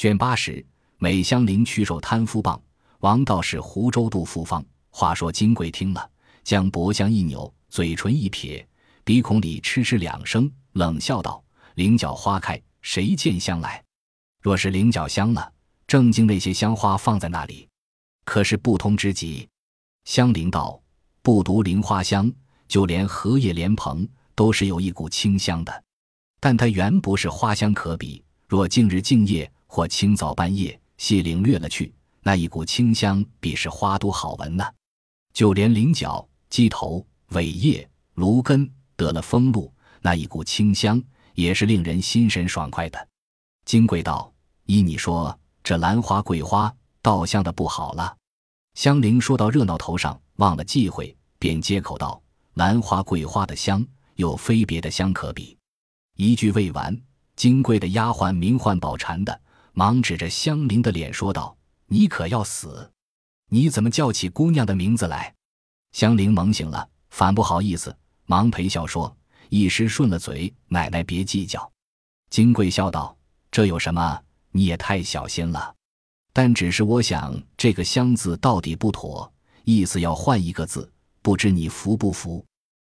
卷八十，美香菱屈手贪夫棒，王道士湖州渡复方。话说金贵听了，将脖项一扭，嘴唇一撇，鼻孔里嗤嗤两声，冷笑道：“菱角花开，谁见香来？若是菱角香了，正经那些香花放在那里，可是不通之极。”香菱道：“不独菱花香，就连荷叶莲蓬都是有一股清香的。但它原不是花香可比。若近日静夜或清早半夜，细领略了去，那一股清香，比是花都好闻呢。就连菱角、鸡头、尾叶、芦根得了风露，那一股清香，也是令人心神爽快的。”金贵道：“依你说，这兰花、桂花倒香的不好了。”香菱说到热闹头上，忘了忌讳，便接口道：“兰花、桂花的香，又非别的香可比。”一句未完，金贵的丫鬟名唤宝蟾的，忙指着香菱的脸说道：“你可要死？你怎么叫起姑娘的名字来？”香菱猛醒了，反不好意思，忙陪笑说：“一时顺了嘴，奶奶别计较。”金贵笑道：“这有什么？你也太小心了。”但只是我想，这个“香”字到底不妥，意思要换一个字，不知你服不服？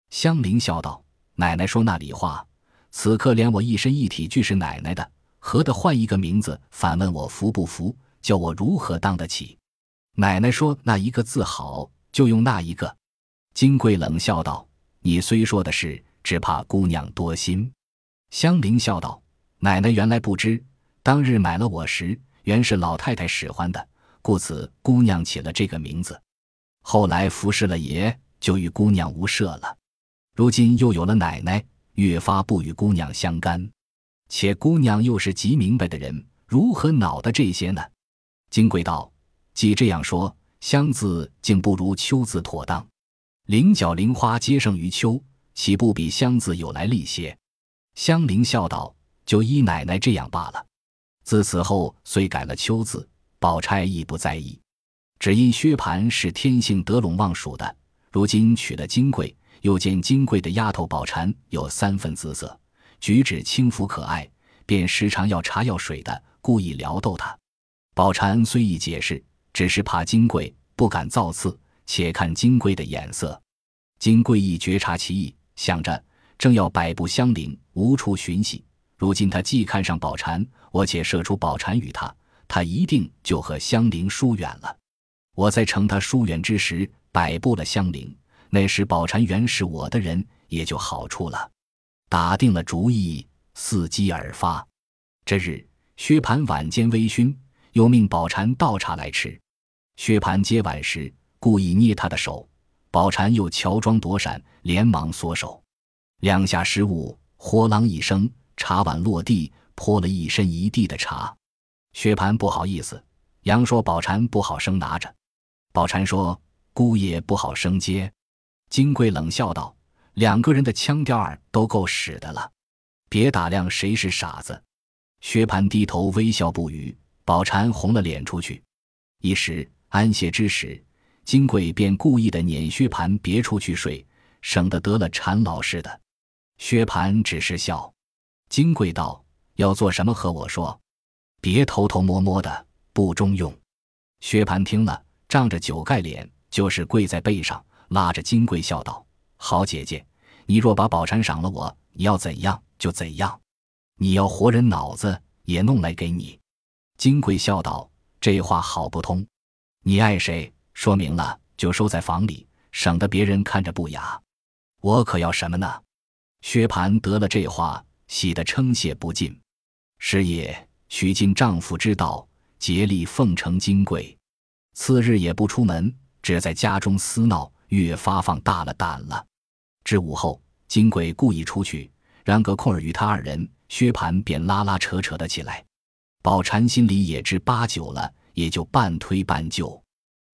香菱笑道：“奶奶说那里话？此刻连我一身一体俱是奶奶的，何的换一个名字？反问我服不服？叫我如何当得起？”奶奶说那一个字好，就用那一个。金贵冷笑道：“你虽说的是，只怕姑娘多心。”香菱笑道：“奶奶原来不知，当日买了我时。”原是老太太使唤的，故此姑娘起了这个名字。后来服侍了爷，就与姑娘无涉了。如今又有了奶奶，越发不与姑娘相干。且姑娘又是极明白的人，如何恼的这些呢？金贵道：“既这样说，香字竟不如秋字妥当。菱角菱花皆胜于秋，岂不比香字有来历些？”香菱笑道：“就依奶奶这样罢了。”自此后，虽改了秋字，宝钗亦不在意。只因薛蟠是天性得陇望蜀的，如今娶了金贵，又见金贵的丫头宝蟾有三分姿色，举止轻浮可爱，便时常要茶要水的，故意撩逗他。宝蟾虽意解释，只是怕金贵不敢造次，且看金贵的眼色。金贵亦觉察其意，想着正要摆布香菱，无处寻喜。如今他既看上宝蟾，我且射出宝蟾与他，他一定就和香菱疏远了。我在乘他疏远之时，摆布了香菱，那时宝蟾原是我的人，也就好处了。打定了主意，伺机而发。这日，薛蟠晚间微醺，又命宝蟾倒茶来吃。薛蟠接碗时，故意捏他的手，宝蟾又乔装躲闪，连忙缩手，两下失误，豁啷一声。茶碗落地，泼了一身一地的茶。薛蟠不好意思，杨说宝蟾不好生拿着。宝蟾说姑爷不好生接。金贵冷笑道：“两个人的腔调儿都够使的了，别打量谁是傻子。”薛蟠低头微笑不语。宝蟾红了脸出去。一时安歇之时，金贵便故意的撵薛蟠别出去睡，省得得了馋老似的。薛蟠只是笑。金贵道：“要做什么？和我说，别偷偷摸摸的，不中用。”薛蟠听了，仗着酒盖脸，就是跪在背上，拉着金贵笑道：“好姐姐，你若把宝蟾赏了我，你要怎样就怎样。你要活人脑子，也弄来给你。”金贵笑道：“这话好不通。你爱谁，说明了就收在房里，省得别人看着不雅。我可要什么呢？”薛蟠得了这话。喜得称谢不尽，是夜许尽丈夫之道，竭力奉承金贵。次日也不出门，只在家中厮闹，越发放大了胆了。至午后，金贵故意出去，让个空儿与他二人，薛蟠便拉拉扯扯的起来。宝蟾心里也知八九了，也就半推半就，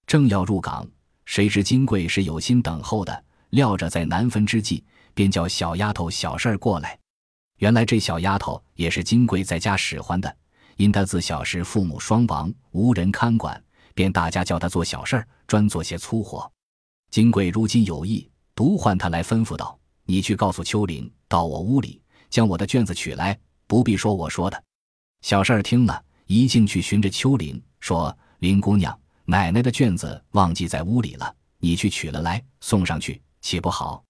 正要入港，谁知金贵是有心等候的，料着在难分之际，便叫小丫头小事儿过来。原来这小丫头也是金贵在家使唤的，因她自小时父母双亡，无人看管，便大家叫她做小事儿，专做些粗活。金贵如今有意，独唤他来吩咐道：“你去告诉秋玲，到我屋里将我的卷子取来，不必说我说的。”小事儿听了，一进去寻着秋玲，说：“林姑娘，奶奶的卷子忘记在屋里了，你去取了来，送上去，岂不好？”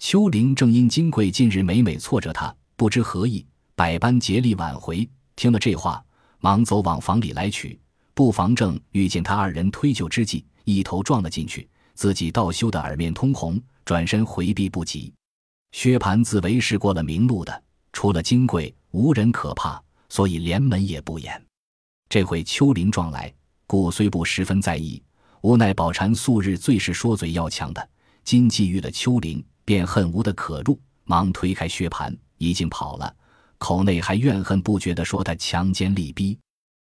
秋玲正因金贵近日每每挫折她，不知何意，百般竭力挽回。听了这话，忙走往房里来取，不妨正遇见他二人推就之际，一头撞了进去，自己倒羞得耳面通红，转身回避不及。薛蟠自为是过了明路的，除了金贵，无人可怕，所以连门也不掩。这回秋林撞来，故虽不十分在意，无奈宝蟾素日最是说嘴要强的，今既遇了秋林，便恨无的可入，忙推开薛蟠，已经跑了，口内还怨恨不绝地说他强奸利逼。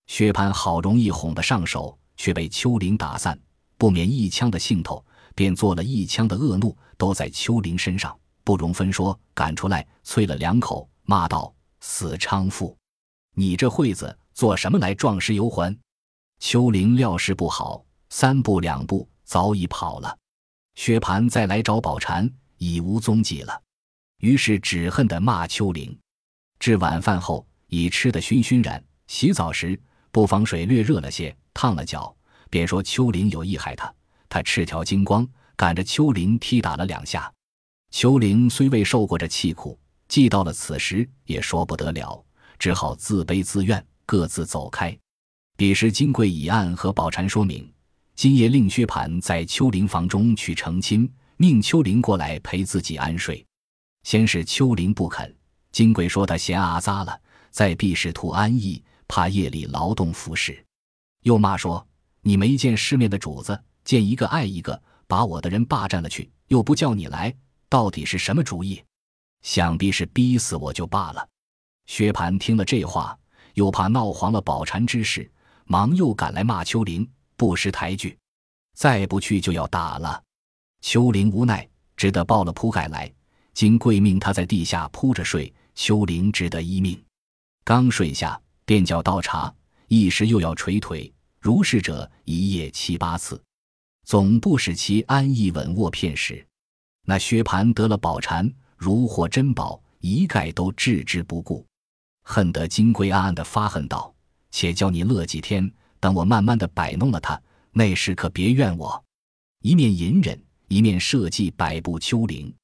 薛蟠好容易哄得上手，却被秋林打散，不免一腔的兴头，便做了一腔的恶怒，都在秋林身上。不容分说，赶出来，啐了两口，骂道：“死娼妇，你这会子做什么来壮士游魂？”秋玲料事不好，三步两步早已跑了。薛蟠再来找宝蟾，已无踪迹了。于是只恨地骂秋玲。至晚饭后，已吃得醺醺然，洗澡时不妨水略热了些，烫了脚，便说秋玲有意害他。他赤条金光，赶着秋玲踢打了两下。秋玲虽未受过这气苦，既到了此时，也说不得了，只好自悲自怨，各自走开。彼时金贵已暗和宝蟾说明，今夜令薛蟠在秋玲房中去成亲，命秋玲过来陪自己安睡。先是秋玲不肯，金贵说他嫌阿扎了，再必是图安逸，怕夜里劳动服侍，又骂说你没见世面的主子，见一个爱一个，把我的人霸占了去，又不叫你来。到底是什么主意？想必是逼死我就罢了。薛蟠听了这话，又怕闹黄了宝蟾之事，忙又赶来骂秋玲不识抬举，再不去就要打了。秋玲无奈，只得抱了铺盖来。金贵命他在地下铺着睡，秋玲只得依命。刚睡下，便叫倒茶，一时又要捶腿，如是者一夜七八次，总不使其安逸稳卧片时。那薛蟠得了宝蟾，如获珍宝，一概都置之不顾，恨得金龟暗暗的发恨道：“且叫你乐几天，等我慢慢的摆弄了他，那时可别怨我。”一面隐忍，一面设计摆布秋灵。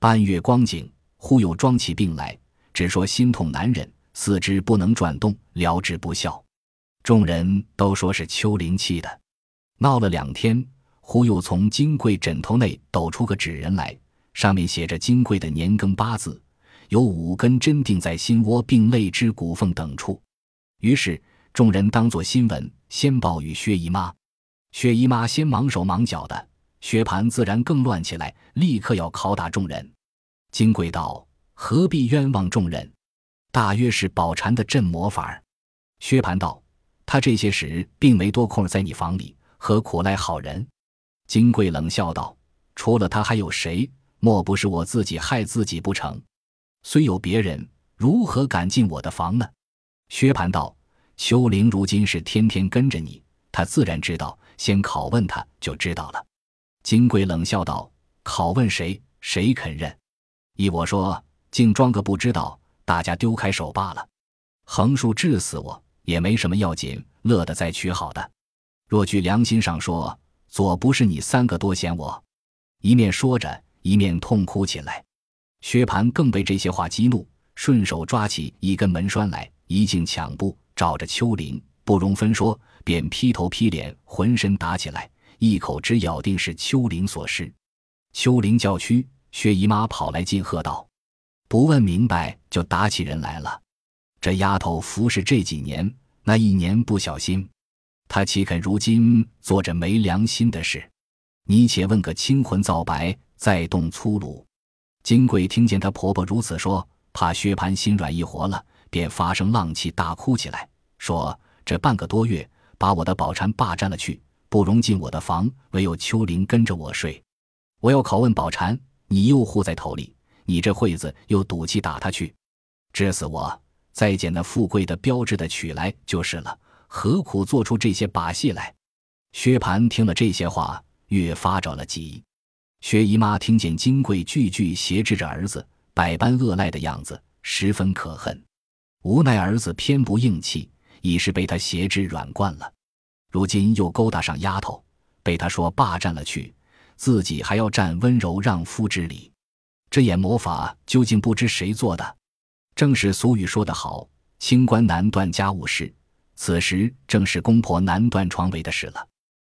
半月光景，忽又装起病来，只说心痛难忍，四肢不能转动，疗治不效。众人都说是秋灵气的，闹了两天。忽又从金贵枕头内抖出个纸人来，上面写着金贵的年庚八字，有五根针钉在心窝并肋之骨缝等处。于是众人当作新闻，先报与薛姨妈。薛姨妈先忙手忙脚的，薛蟠自然更乱起来，立刻要拷打众人。金贵道：“何必冤枉众人？大约是宝蟾的镇魔法。”薛蟠道：“他这些时并没多空在你房里，何苦赖好人？”金贵冷笑道：“除了他还有谁？莫不是我自己害自己不成？虽有别人，如何敢进我的房呢？”薛蟠道：“秋玲如今是天天跟着你，他自然知道。先拷问他就知道了。”金贵冷笑道：“拷问谁？谁肯认？依我说，竟装个不知道，大家丢开手罢了。横竖治死我也没什么要紧，乐得再娶好的。若据良心上说。”左不是你三个多嫌我，一面说着，一面痛哭起来。薛蟠更被这些话激怒，顺手抓起一根门栓来，一径抢步，照着秋玲，不容分说，便劈头劈脸，浑身打起来，一口只咬定是秋玲所施。秋玲叫屈，薛姨妈跑来进喝道：“不问明白就打起人来了。这丫头服侍这几年，那一年不小心。”她岂肯如今做着没良心的事？你且问个清魂皂白，再动粗鲁。金贵听见她婆婆如此说，怕薛蟠心软一活了，便发声浪气，大哭起来，说：“这半个多月，把我的宝蟾霸占了去，不容进我的房，唯有秋玲跟着我睡。我要拷问宝蟾，你又护在头里，你这会子又赌气打他去，治死我！再捡那富贵的标志的取来就是了。”何苦做出这些把戏来？薛蟠听了这些话，越发着了急。薛姨妈听见金贵句句挟制着儿子，百般恶赖的样子，十分可恨。无奈儿子偏不硬气，已是被他挟制软惯了。如今又勾搭上丫头，被他说霸占了去，自己还要占温柔让夫之理。这眼魔法究竟不知谁做的？正是俗语说得好：“清官难断家务事。”此时正是公婆难断床围的事了。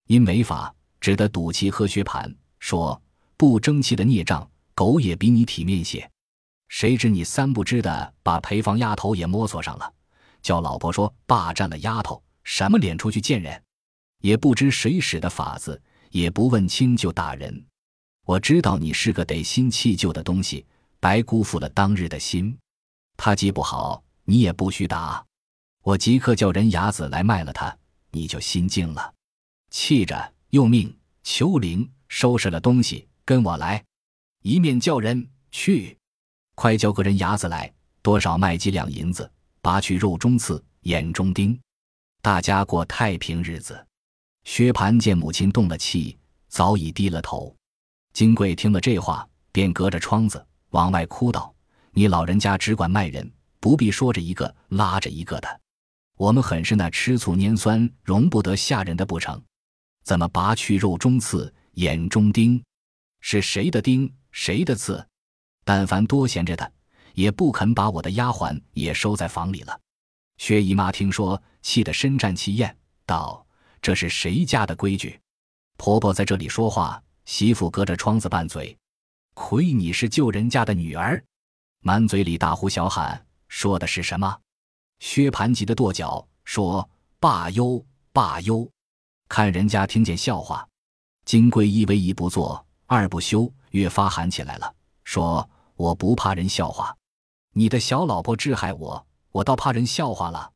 因违法，只得赌气喝薛蟠，说：“不争气的孽障，狗也比你体面些。”谁知你三不知的把陪房丫头也摸索上了，叫老婆说霸占了丫头，什么脸出去见人？也不知谁使的法子，也不问清就打人。我知道你是个得心弃旧的东西，白辜负了当日的心。他既不好，你也不许打。我即刻叫人牙子来卖了他，你就心静了。气着，又命秋玲收拾了东西，跟我来。一面叫人去。快叫个人牙子来，多少卖几两银子，拔去肉中刺，眼中钉，大家过太平日子。薛蟠见母亲动了气，早已低了头。金贵听了这话，便隔着窗子往外哭道：“你老人家只管卖人，不必说着一个拉着一个的。我们很是那吃醋拈酸，容不得下人的不成？怎么拔去肉中刺，眼中钉？是谁的钉，谁的刺？”但凡多闲着的，也不肯把我的丫鬟也收在房里了。薛姨妈听说，气得深战气焰，道：“这是谁家的规矩？婆婆在这里说话，媳妇隔着窗子拌嘴。亏你是旧人家的女儿，满嘴里大呼小喊，说的是什么？”薛蟠急得跺脚，说：“罢休，罢休！看人家听见笑话。”金贵一为一不做，二不休，越发喊起来了，说。我不怕人笑话，你的小老婆治害我，我倒怕人笑话了。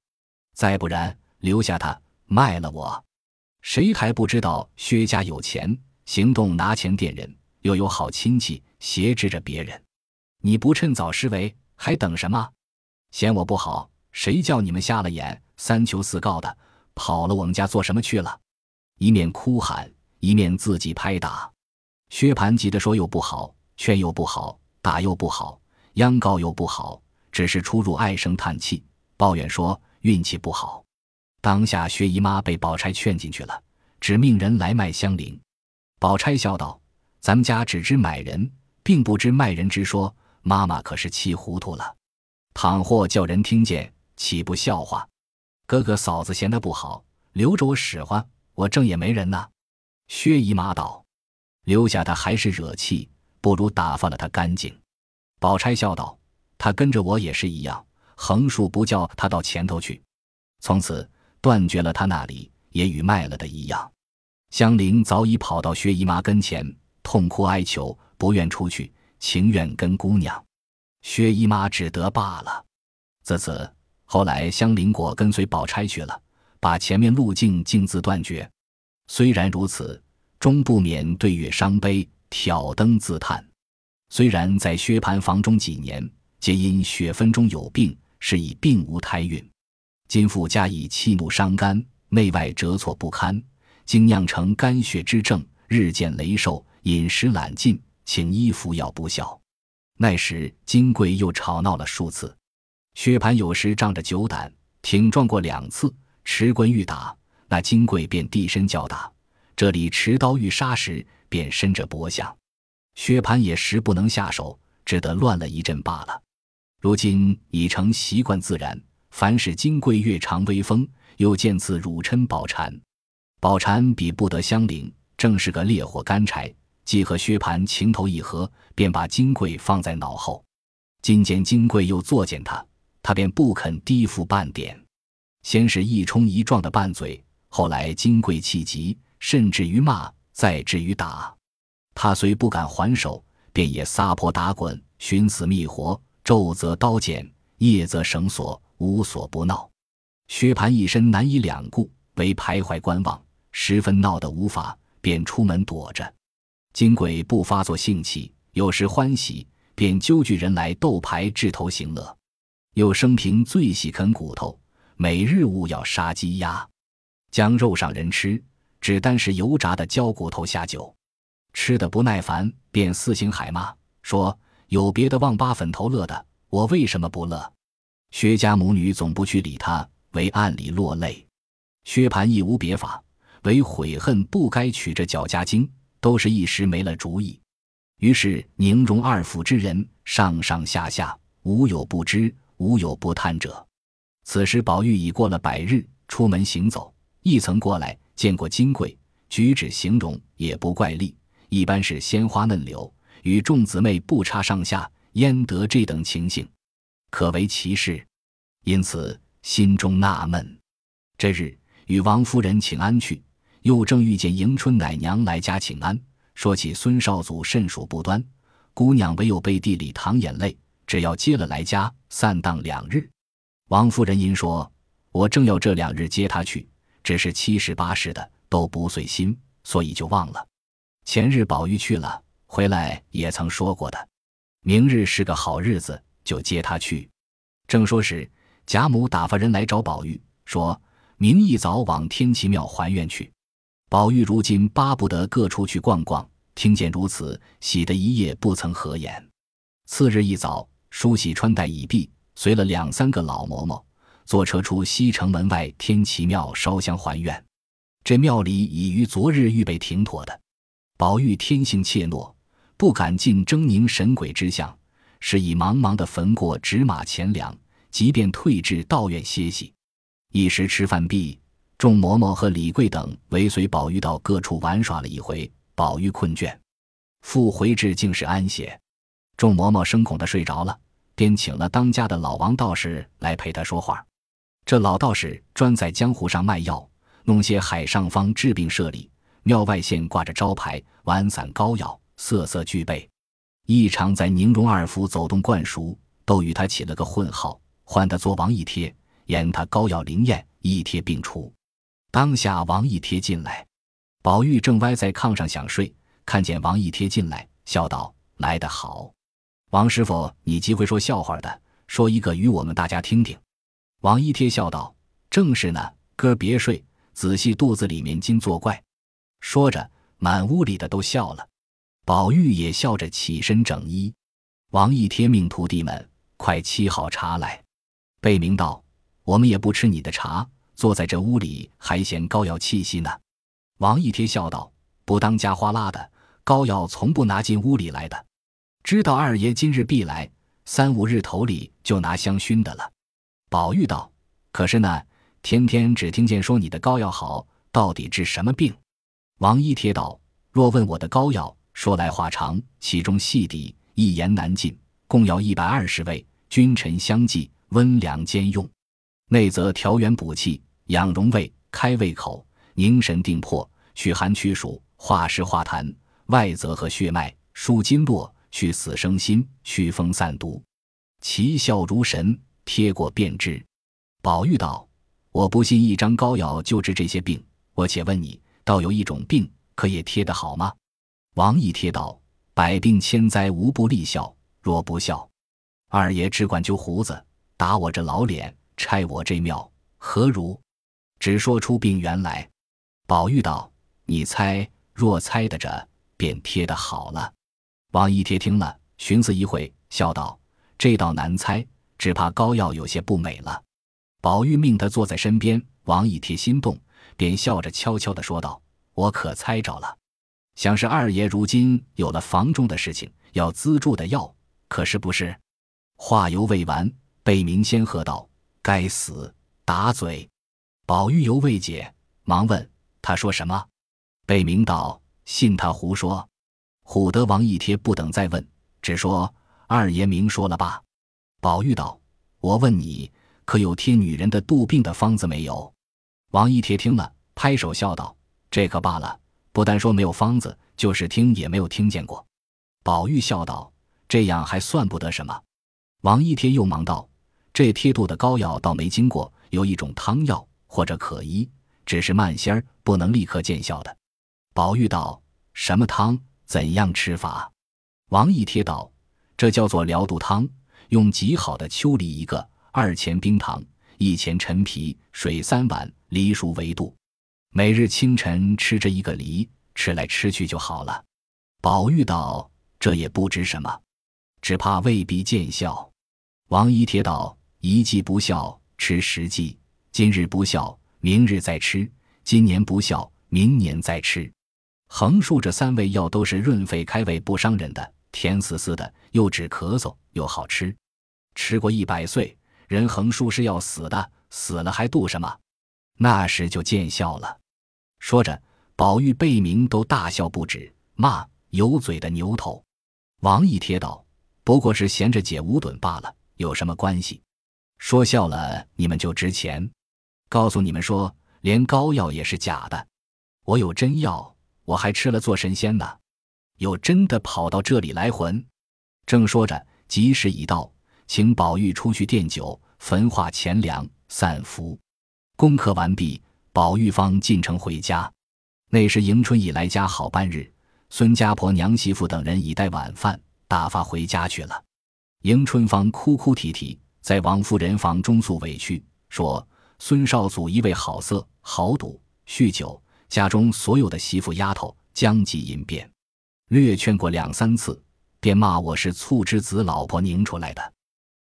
再不然，留下她卖了我。谁还不知道薛家有钱，行动拿钱垫人，又有好亲戚挟制着别人。你不趁早施为，还等什么？嫌我不好，谁叫你们瞎了眼，三求四告的跑了我们家做什么去了？一面哭喊，一面自己拍打。薛蟠急得说：“又不好，劝又不好。”打又不好，央告又不好，只是出入唉声叹气，抱怨说运气不好。当下薛姨妈被宝钗劝进去了，只命人来卖香菱。宝钗笑道：“咱们家只知买人，并不知卖人之说。妈妈可是气糊涂了。倘或叫人听见，岂不笑话？哥哥嫂子嫌他不好，留着我使唤，我正也没人呢。”薛姨妈道：“留下他还是惹气。”不如打发了他干净。宝钗笑道：“他跟着我也是一样，横竖不叫他到前头去。从此断绝了他那里，也与卖了的一样。”香菱早已跑到薛姨妈跟前，痛哭哀求，不愿出去，情愿跟姑娘。薛姨妈只得罢了。自此后来，香菱果跟随宝钗去了，把前面路径径自断绝。虽然如此，终不免对月伤悲。挑灯自叹，虽然在薛蟠房中几年，皆因血分中有病，是以并无胎孕。今复加以气怒伤肝，内外折挫不堪，竟酿成肝血之症，日渐羸瘦，饮食懒进，请医服药不效。那时金贵又吵闹了数次，薛蟠有时仗着酒胆，挺撞过两次，持棍欲打，那金贵便低身叫打。这里持刀欲杀时。便伸着脖项，薛蟠也时不能下手，只得乱了一阵罢了。如今已成习惯自然，凡是金贵越尝威风，又见此乳嗔宝蟾，宝蟾比不得香菱，正是个烈火干柴，既和薛蟠情投意合，便把金贵放在脑后。今见金贵又作践他，他便不肯低伏半点。先是一冲一撞的拌嘴，后来金贵气急，甚至于骂。再至于打，他虽不敢还手，便也撒泼打滚，寻死觅活，昼则刀剪，夜则绳索，无所不闹。薛蟠一身难以两顾，唯徘徊观望，十分闹得无法，便出门躲着。金鬼不发作性气，有时欢喜，便揪聚人来斗牌掷头行乐。又生平最喜啃骨头，每日务要杀鸡鸭，将肉上人吃。只单是油炸的焦骨头下酒，吃的不耐烦，便四行海骂说：“有别的旺八粉头乐的，我为什么不乐？”薛家母女总不去理他，为暗里落泪。薛蟠亦无别法，唯悔恨不该取这脚家精，都是一时没了主意。于是宁荣二府之人上上下下无有不知，无有不贪者。此时宝玉已过了百日，出门行走，亦曾过来见过金贵，举止形容也不怪丽，一般是鲜花嫩柳，与众姊妹不差上下，焉得这等情形？可为奇事，因此心中纳闷。这日与王夫人请安去，又正遇见迎春奶娘来家请安，说起孙少祖甚属不端，姑娘唯有背地里淌眼泪，只要接了来家，散荡两日。王夫人因说：“我正要这两日接他去，只是七十八十的都不遂心，所以就忘了。前日宝玉去了，回来也曾说过的，明日是个好日子。”就接他去，正说时，贾母打发人来找宝玉，说明一早往天齐庙还愿去。宝玉如今巴不得各处去逛逛，听见如此，喜得一夜不曾合眼。次日一早，梳洗穿戴已毕，随了两三个老嬷嬷，坐车出西城门外天齐庙烧香还愿。这庙里已于昨日预备停妥的。宝玉天性怯懦，不敢进狰狞神鬼之相。是以茫茫的焚过纸马钱粮，即便退至道院歇息。一时吃饭毕，众嬷嬷和李贵等尾随宝玉到各处玩耍了一回。宝玉困倦，复回至竟是安歇。众嬷嬷生恐的睡着了，便请了当家的老王道士来陪他说话。这老道士专在江湖上卖药，弄些海上方治病设理，庙外现挂着招牌，丸散膏药，色色俱备。一常在宁荣二府走动惯熟，都与他起了个混号，唤他做王一贴，言他膏药灵验，一贴并除。当下王一贴进来，宝玉正歪在炕上想睡，看见王一贴进来，笑道：“来得好，王师傅，你极会说笑话的，说一个与我们大家听听。”王一贴笑道：“正是呢，哥别睡，仔细肚子里面金作怪。”说着，满屋里的都笑了。宝玉也笑着起身整衣，王一贴命徒弟们快沏好茶来。贝明道：“我们也不吃你的茶，坐在这屋里还嫌膏药气息呢。”王一贴笑道：“不当家花拉的，膏药从不拿进屋里来的。知道二爷今日必来，三五日头里就拿香熏的了。”宝玉道：“可是呢，天天只听见说你的膏药好，到底治什么病？”王一贴道：“若问我的膏药。”说来话长，其中细底一言难尽，共要一百二十味，君臣相济，温凉兼用。内则调元补气，养荣胃，开胃口，凝神定魄，祛寒祛暑，化湿化痰；外则和血脉，舒经络，去死生心，祛风散毒。其效如神，贴过便知。宝玉道：“我不信一张膏药就治这些病，我且问你，倒有一种病，可也贴得好吗？”王一贴道：“百病千灾无不利效，若不效，二爷只管揪胡子，打我这老脸，拆我这庙，何如？只说出病源来。”宝玉道：“你猜，若猜得着，便贴得好了。”王一贴听了，寻思一会，笑道：“这倒难猜，只怕膏药有些不美了。”宝玉命他坐在身边，王一贴心动，便笑着悄悄的说道：“我可猜着了。”想是二爷如今有了房中的事情，要资助的药，可是不是？话犹未完，贝明仙喝道：“该死，打嘴！”宝玉犹未解，忙问他说什么。贝明道：“信他胡说。”唬得王一贴不等再问，只说二爷明说了吧。宝玉道：“我问你，可有贴女人的肚病的方子没有？”王一贴听了，拍手笑道：“这可罢了。”不但说没有方子，就是听也没有听见过。宝玉笑道：“这样还算不得什么。”王一贴又忙道：“这贴肚的膏药倒没经过，有一种汤药或者可医，只是慢些儿，不能立刻见效的。”宝玉道：“什么汤？怎样吃法？”王一贴道：“这叫做疗肚汤，用极好的秋梨一个，二钱冰糖，一钱陈皮，水三碗，梨熟为度。”每日清晨吃这一个梨，吃来吃去就好了。宝玉道：“这也不知什么，只怕未必见效。”王一铁道：“一剂不效，吃十剂，今日不孝，明日再吃；今年不孝，明年再吃。横竖这三味药都是润肺开胃、不伤人的，甜丝丝的，又止咳嗽，又好吃。吃过一百岁，人横竖是要死的，死了还度什么？那时就见效了。说着，宝玉、贝明都大笑不止，骂有嘴的牛头。王一贴道：“不过是闲着解无盹罢了，有什么关系？说笑了，你们就值钱。告诉你们说，连膏药也是假的，我有真药，我还吃了做神仙呢。有真的跑到这里来混。”正说着，吉时已到，请宝玉出去奠酒、焚化钱粮、散福。功课完毕，宝玉方进城回家。那时迎春已来家好半日。孙家婆、娘媳妇等人已带晚饭，打发回家去了。迎春芳哭哭啼啼，在王夫人房中诉委屈，说孙少祖一味好色、好赌、酗酒，家中所有的媳妇丫头将即淫变，略劝过两三次，便骂我是醋之子老婆拧出来的，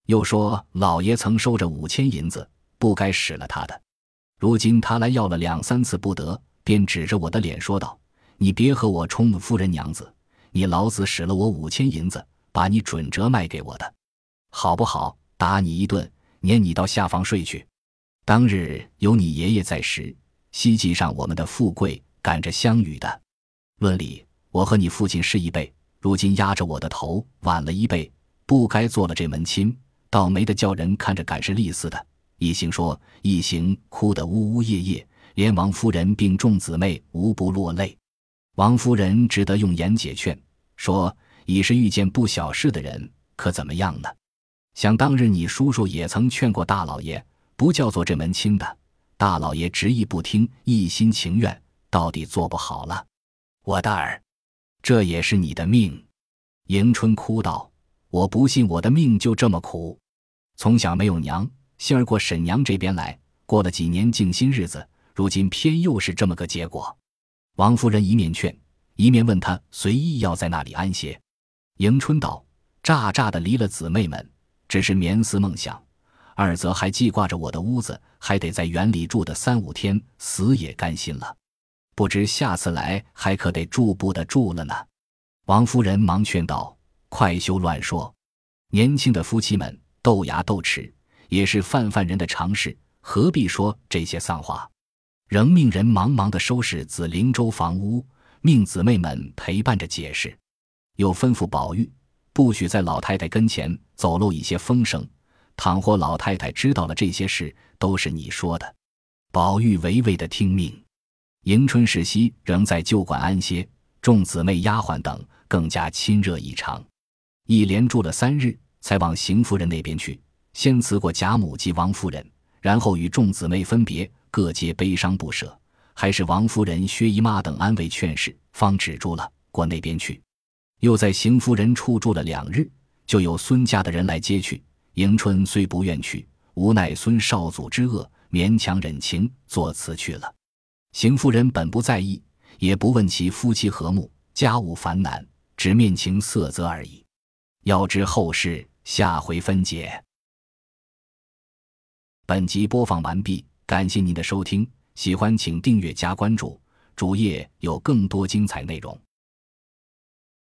又说老爷曾收着五千银子，不该使了他的。如今他来要了两三次不得，便指着我的脸说道。你别和我充夫人娘子，你老子使了我五千银子，把你准折卖给我的，好不好？打你一顿，撵你到下房睡去。当日有你爷爷在时，希冀上我们的富贵，赶着相与的。论理，我和你父亲是一辈，如今压着我的头，晚了一辈，不该做了这门亲，倒没得叫人看着赶是利似的。一行说，一行哭得呜呜咽咽，连王夫人并众姊妹无不落泪。王夫人只得用言解劝，说：“已是遇见不小事的人，可怎么样呢？想当日你叔叔也曾劝过大老爷，不叫做这门亲的，大老爷执意不听，一心情愿，到底做不好了。我的儿，这也是你的命。”迎春哭道：“我不信我的命就这么苦，从小没有娘，幸儿过沈娘这边来，过了几年静心日子，如今偏又是这么个结果。”王夫人一面劝，一面问他随意要在那里安歇。迎春道：“乍乍的离了姊妹们，只是眠思梦想；二则还记挂着我的屋子，还得在园里住的三五天，死也甘心了。不知下次来还可得住不得住了呢。”王夫人忙劝道：“快休乱说！年轻的夫妻们斗牙斗齿，也是泛泛人的常事，何必说这些丧话？”仍命人忙忙的收拾紫灵洲房屋，命姊妹们陪伴着解释，又吩咐宝玉不许在老太太跟前走漏一些风声。倘或老太太知道了这些事，都是你说的。宝玉唯唯的听命。迎春、世熙仍在旧馆安歇，众姊妹、丫鬟等更加亲热异常。一连住了三日，才往邢夫人那边去，先辞过贾母及王夫人，然后与众姊妹分别。各皆悲伤不舍，还是王夫人、薛姨妈等安慰劝示，方止住了，过那边去。又在邢夫人处住了两日，就有孙家的人来接去。迎春虽不愿去，无奈孙少祖之恶，勉强忍情，作辞去了。邢夫人本不在意，也不问其夫妻和睦，家务烦难，只面情色泽而已。要知后事，下回分解。本集播放完毕。感谢您的收听，喜欢请订阅加关注，主页有更多精彩内容。